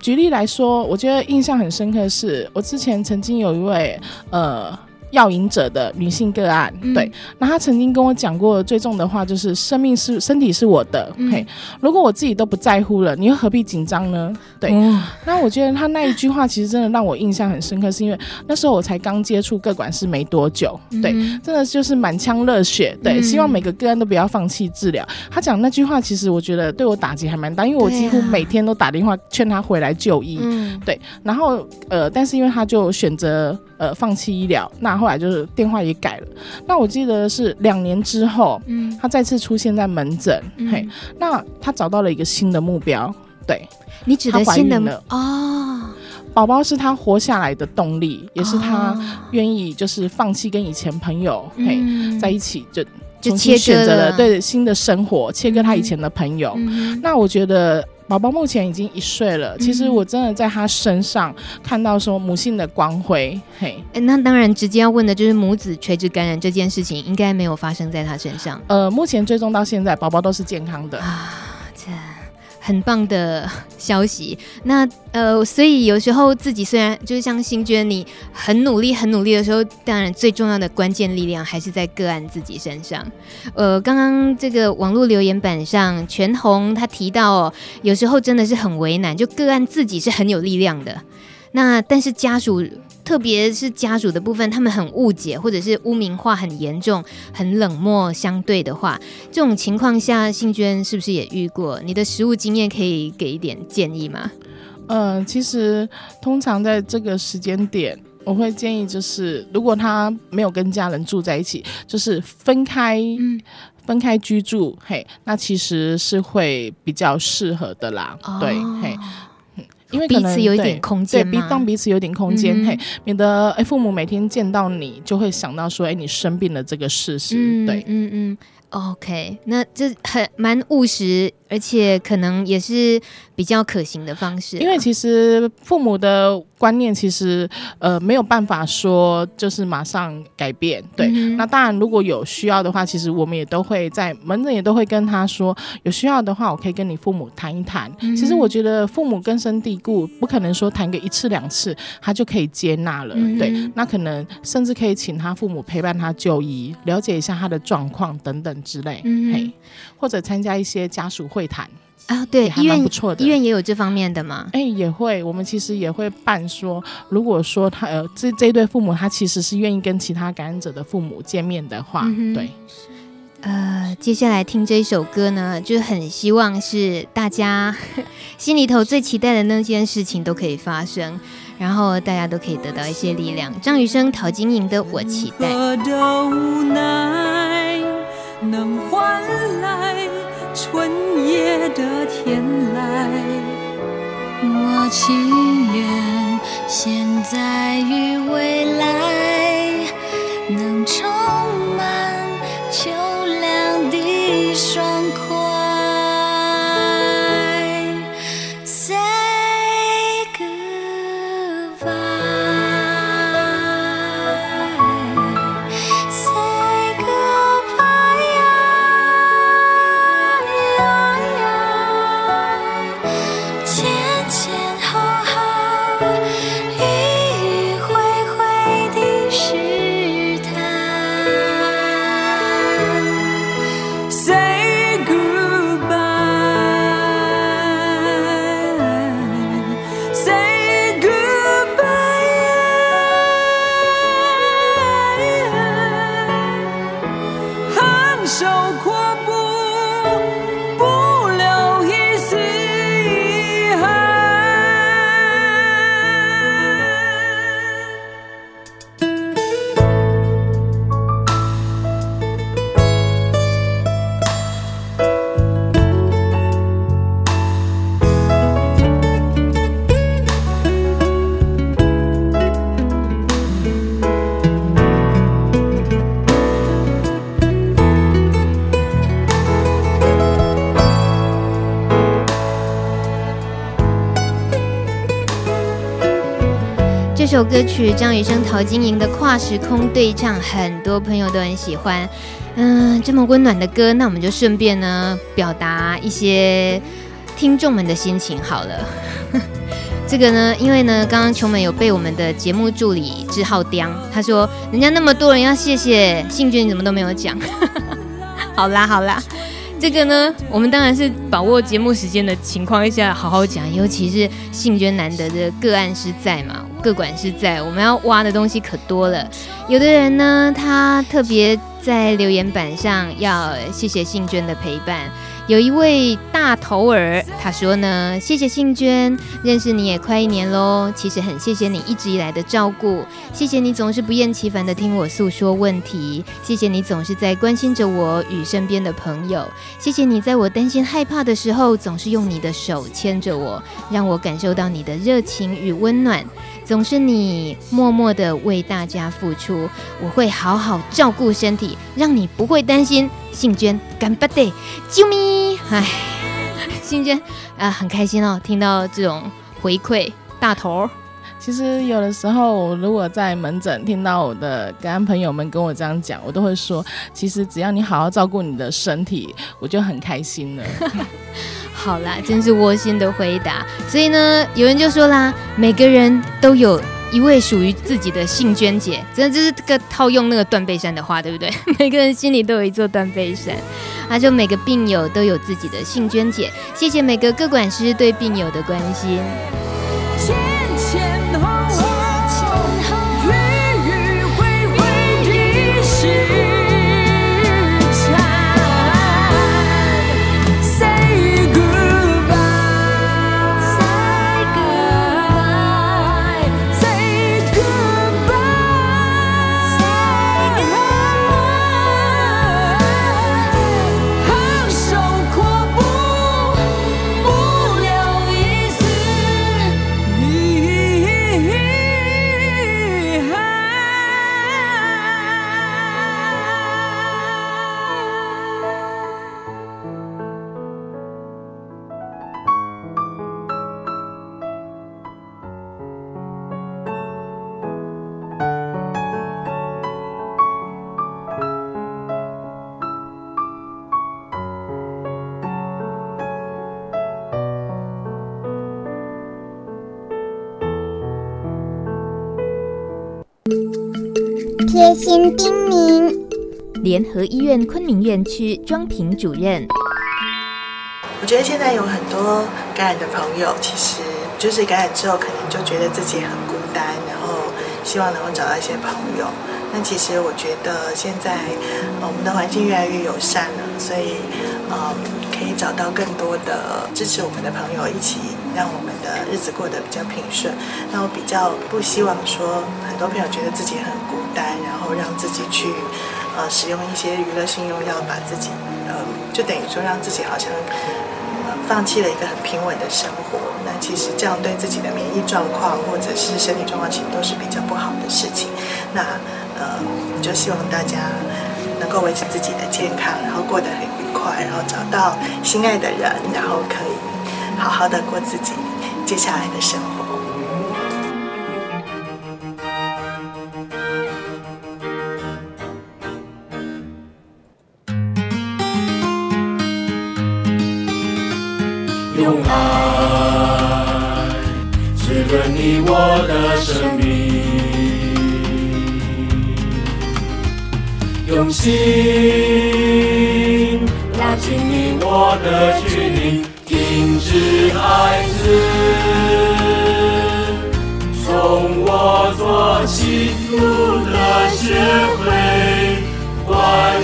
E: 举例来说，我觉得印象很深刻的是，我之前曾经有一位呃。药瘾者的女性个案，嗯、对，那她曾经跟我讲过最重的话，就是生命是身体是我的，嗯、嘿，如果我自己都不在乎了，你又何必紧张呢？对，嗯、那我觉得她那一句话其实真的让我印象很深刻，是因为那时候我才刚接触各管师没多久，对，嗯、真的就是满腔热血，对，嗯、希望每个个案都不要放弃治疗。她讲那句话，其实我觉得对我打击还蛮大，因为我几乎每天都打电话劝她回来就医，嗯、对，然后呃，但是因为她就选择呃放弃医疗，那。后来就是电话也改了，那我记得是两年之后，嗯，他再次出现在门诊，嗯、嘿，那他找到了一个新的目标，对，
A: 你指的新的了哦，
E: 宝宝是他活下来的动力，也是他愿意就是放弃跟以前朋友、哦、嘿在一起就重新选择了对新的生活，切割他以前的朋友，嗯、那我觉得。宝宝目前已经一岁了，其实我真的在他身上看到说母性的光辉。嘿，
A: 那当然直接要问的就是母子垂直感染这件事情，应该没有发生在他身上。
E: 呃，目前追踪到现在，宝宝都是健康的啊。
A: 很棒的消息。那呃，所以有时候自己虽然就是像新娟，你很努力、很努力的时候，当然最重要的关键力量还是在个案自己身上。呃，刚刚这个网络留言板上，全红他提到哦，有时候真的是很为难，就个案自己是很有力量的，那但是家属。特别是家属的部分，他们很误解或者是污名化很严重、很冷漠相对的话，这种情况下，信娟是不是也遇过？你的实务经验可以给一点建议吗？
E: 嗯、呃，其实通常在这个时间点，我会建议就是，如果他没有跟家人住在一起，就是分开，嗯、分开居住，嘿，那其实是会比较适合的啦。哦、对，嘿。因为彼此有一点空间，对，让彼此有点空间，嘿，免得哎父母每天见到你就会想到说，哎，你生病了这个事实，
A: 嗯、
E: 对，
A: 嗯嗯，OK，那这很蛮务实，而且可能也是比较可行的方式，
E: 因为其实父母的。观念其实呃没有办法说就是马上改变，对。嗯、那当然如果有需要的话，其实我们也都会在门诊也都会跟他说，有需要的话我可以跟你父母谈一谈。嗯、其实我觉得父母根深蒂固，不可能说谈个一次两次他就可以接纳了，嗯、对。那可能甚至可以请他父母陪伴他就医，了解一下他的状况等等之类，嗯、嘿，或者参加一些家属会谈。
A: 啊，对，医院不错的，医院也有这方面的吗？
E: 哎，也会，我们其实也会办说，如果说他呃这这一对父母他其实是愿意跟其他感染者的父母见面的话，嗯、对。
A: 呃，接下来听这一首歌呢，就很希望是大家 心里头最期待的那件事情都可以发生，然后大家都可以得到一些力量。张雨生、陶晶莹的《我期待》。
F: 春夜的天籁，我情愿现在与未来能充满秋凉的
A: 霜歌曲张雨生、陶晶莹的跨时空对唱，很多朋友都很喜欢。嗯，这么温暖的歌，那我们就顺便呢表达一些听众们的心情好了。这个呢，因为呢，刚刚琼美有被我们的节目助理志浩刁，他说人家那么多人要谢谢信娟，你怎么都没有讲？好啦好啦，这个呢，我们当然是把握节目时间的情况下好好讲，尤其是信娟难得的个案是在嘛。各管是在，我们要挖的东西可多了。有的人呢，他特别在留言板上要谢谢信娟的陪伴。有一位大头儿，他说呢：“谢谢信娟，认识你也快一年喽。其实很谢谢你一直以来的照顾，谢谢你总是不厌其烦的听我诉说问题，谢谢你总是在关心着我与身边的朋友，谢谢你在我担心害怕的时候，总是用你的手牵着我，让我感受到你的热情与温暖。总是你默默的为大家付出，我会好好照顾身体，让你不会担心。”信娟，干巴爹，啾咪！哎，信娟啊，很开心哦，听到这种回馈，大头。
E: 其实有的时候，如果在门诊听到我的个案朋友们跟我这样讲，我都会说，其实只要你好好照顾你的身体，我就很开心了。
A: 好啦，真是窝心的回答。所以呢，有人就说啦，每个人都有。一位属于自己的幸娟姐，真的就是个套用那个断背山的话，对不对？每个人心里都有一座断背山，啊，就每个病友都有自己的幸娟姐。谢谢每个各管师对病友的关心。联合医院昆明院区庄平主任，
G: 我觉得现在有很多感染的朋友，其实就是感染之后，可能就觉得自己很孤单，然后希望能够找到一些朋友。那其实我觉得现在我们的环境越来越友善了，所以嗯，可以找到更多的支持我们的朋友，一起让我们的日子过得比较平顺。那我比较不希望说很多朋友觉得自己很孤单，然后让自己去。呃，使用一些娱乐性用药，把自己，呃，就等于说让自己好像，放弃了一个很平稳的生活。那其实这样对自己的免疫状况或者是身体状况，其实都是比较不好的事情。那，呃，就希望大家能够维持自己的健康，然后过得很愉快，然后找到心爱的人，然后可以好好的过自己接下来的生活。
H: 用爱滋润你我的生命，用心拉近你我的距离，停止孩子，从我做起，路德学会关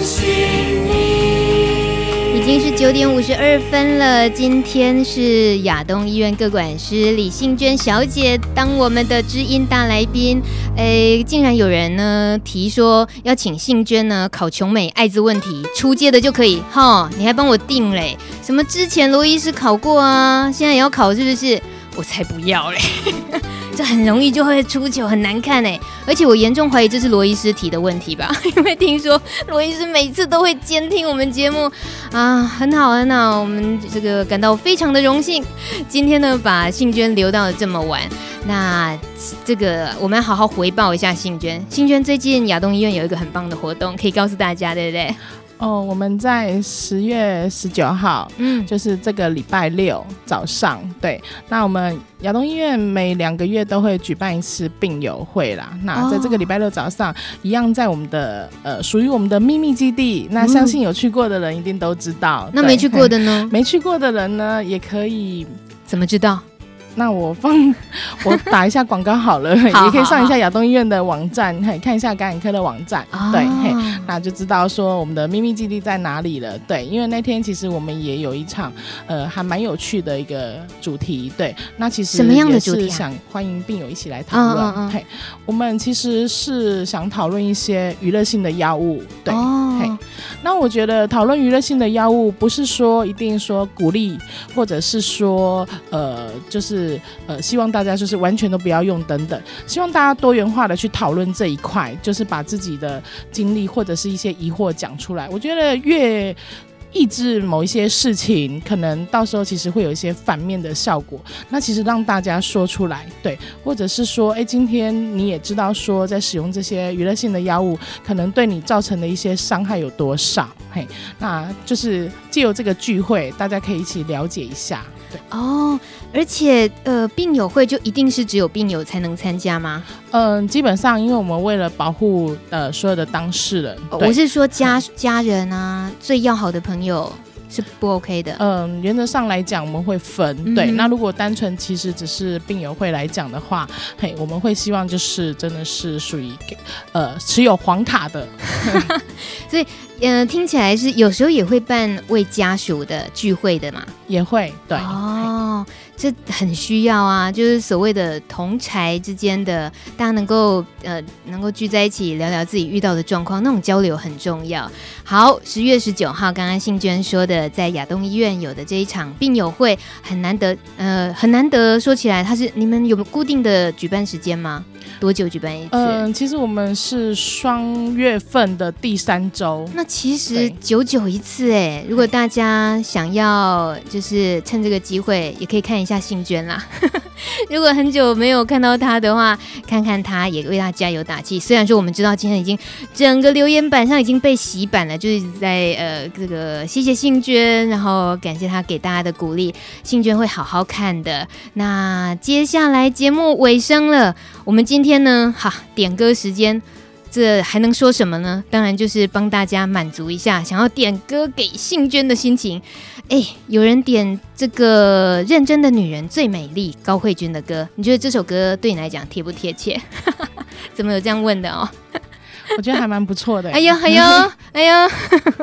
H: 心。
A: 九点五十二分了。今天是亚东医院各管师李杏娟小姐当我们的知音大来宾。诶，竟然有人呢提说要请杏娟呢考琼美艾滋问题出街的就可以哈，你还帮我定嘞？什么之前罗医师考过啊？现在也要考是不是？我才不要嘞！这很容易就会出糗，很难看哎！而且我严重怀疑这是罗医师提的问题吧？因为听说罗医师每次都会监听我们节目啊，很好很好，我们这个感到非常的荣幸。今天呢，把信娟留到了这么晚，那这个我们要好好回报一下信娟。信娟最近亚东医院有一个很棒的活动，可以告诉大家，对不对？
E: 哦，我们在十月十九号，嗯，就是这个礼拜六早上，对。那我们亚东医院每两个月都会举办一次病友会啦。那在这个礼拜六早上，哦、一样在我们的呃属于我们的秘密基地。那相信有去过的人一定都知道。嗯、
A: 那没去过的呢？
E: 没去过的人呢，也可以
A: 怎么知道？
E: 那我放我打一下广告好了，好好好也可以上一下亚东医院的网站，嘿，看一下感染科的网站，哦、对，嘿，那就知道说我们的秘密基地在哪里了。对，因为那天其实我们也有一场，呃，还蛮有趣的一个主题。对，那其实什么样的主题？想欢迎病友一起来讨论。嘿，我们其实是想讨论一些娱乐性的药物。对，那我觉得讨论娱乐性的药物，不是说一定说鼓励，或者是说呃，就是。呃，希望大家就是完全都不要用等等，希望大家多元化的去讨论这一块，就是把自己的经历或者是一些疑惑讲出来。我觉得越抑制某一些事情，可能到时候其实会有一些反面的效果。那其实让大家说出来，对，或者是说，哎，今天你也知道说，在使用这些娱乐性的药物，可能对你造成的一些伤害有多少？嘿，那就是借由这个聚会，大家可以一起了解一下。对
A: 哦。而且，呃，病友会就一定是只有病友才能参加吗？
E: 嗯，基本上，因为我们为了保护呃所有的当事人，
A: 我是说家家人啊，最要好的朋友是不 OK 的。
E: 嗯，原则上来讲，我们会分。嗯、对，那如果单纯其实只是病友会来讲的话，嘿，我们会希望就是真的是属于给呃持有黄卡的，
A: 所以。嗯、呃，听起来是有时候也会办为家属的聚会的嘛，
E: 也会对
A: 哦，这很需要啊，就是所谓的同侪之间的，大家能够呃能够聚在一起聊聊自己遇到的状况，那种交流很重要。好，十月十九号，刚刚信娟说的，在亚东医院有的这一场病友会很难得，呃，很难得。说起来，它是你们有固定的举办时间吗？多久举办一次？嗯、
E: 呃，其实我们是双月份的第三周。
A: 那其实九九一次哎。如果大家想要，就是趁这个机会，也可以看一下信娟啦。如果很久没有看到他的话，看看他也为他加油打气。虽然说我们知道今天已经整个留言板上已经被洗版了，就是在呃这个谢谢信娟，然后感谢他给大家的鼓励。信娟会好好看的。那接下来节目尾声了，我们今天呢，哈点歌时间。这还能说什么呢？当然就是帮大家满足一下想要点歌给信娟的心情。哎，有人点这个认真的女人最美丽，高慧君的歌，你觉得这首歌对你来讲贴不贴切？怎么有这样问的哦？
E: 我觉得还蛮不错的。
A: 哎呦哎呦哎呦！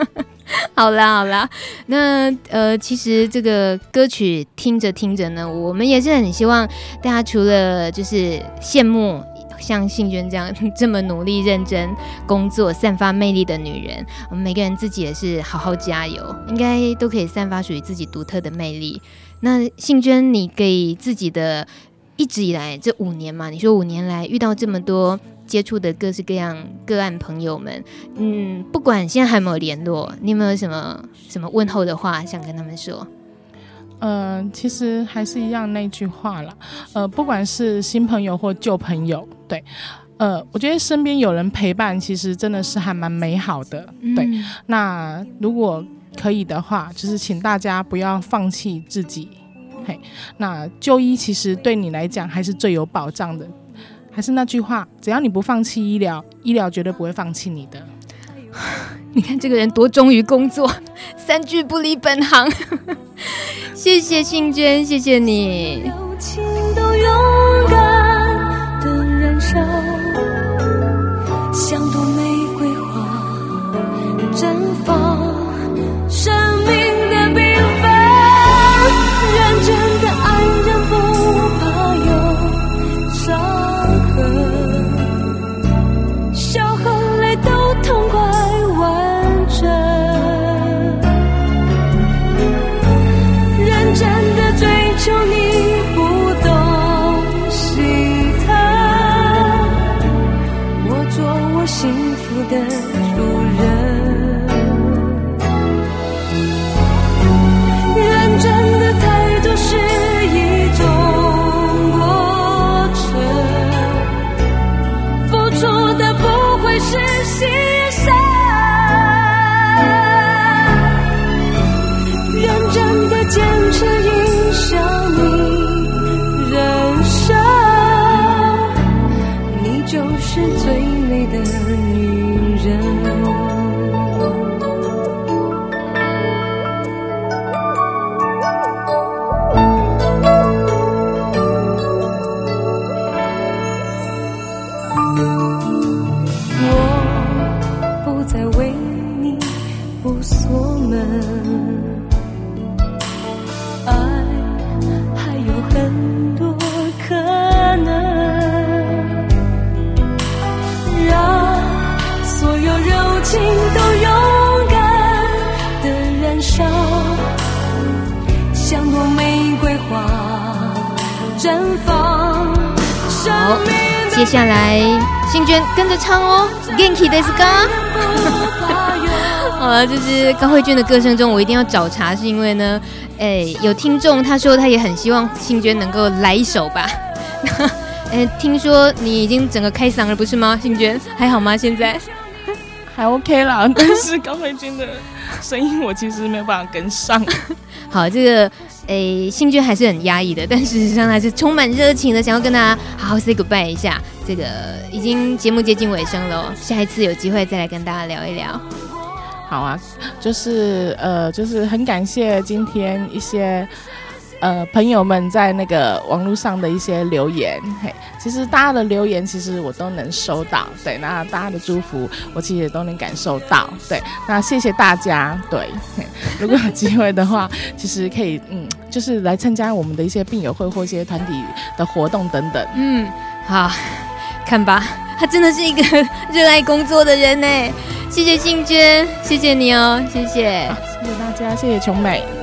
A: 好啦好啦，那呃，其实这个歌曲听着听着呢，我们也是很希望大家除了就是羡慕像信娟这样 这么努力认真工作、散发魅力的女人，我们每个人自己也是好好加油，应该都可以散发属于自己独特的魅力。那信娟，你给自己的一直以来这五年嘛，你说五年来遇到这么多。接触的各式各样个案朋友们，嗯，不管现在还有没有联络，你有没有什么什么问候的话想跟他们说？
E: 嗯、呃，其实还是一样那句话啦，呃，不管是新朋友或旧朋友，对，呃，我觉得身边有人陪伴，其实真的是还蛮美好的，对。嗯、那如果可以的话，就是请大家不要放弃自己，嘿，那就医其实对你来讲还是最有保障的。还是那句话，只要你不放弃医疗，医疗绝对不会放弃你的。
A: 你看这个人多忠于工作，三句不离本行。谢谢信娟，谢谢你。接下来，新娟跟着唱哦，Genki desu ka？好了，就是高慧娟的歌声中，我一定要找茬，是因为呢，哎，有听众他说他也很希望新娟能够来一首吧。哎，听说你已经整个开嗓了，不是吗？新娟还好吗？现在
E: 还 OK 啦，但是高慧君的声音我其实没有办法跟上。
A: 好，这个。诶，兴趣还是很压抑的，但事实上还是充满热情的，想要跟大家好好 say goodbye 一下。这个已经节目接近尾声了，下一次有机会再来跟大家聊一聊。
E: 好啊，就是呃，就是很感谢今天一些。呃，朋友们在那个网络上的一些留言，嘿，其实大家的留言其实我都能收到，对，那大家的祝福我其实也都能感受到，对，那谢谢大家，对，如果有机会的话，其实可以，嗯，就是来参加我们的一些病友会或一些团体的活动等等，
A: 嗯，好，看吧，他真的是一个 热爱工作的人呢，谢谢信娟，谢谢你哦，谢谢，谢
E: 谢大家，谢谢琼美。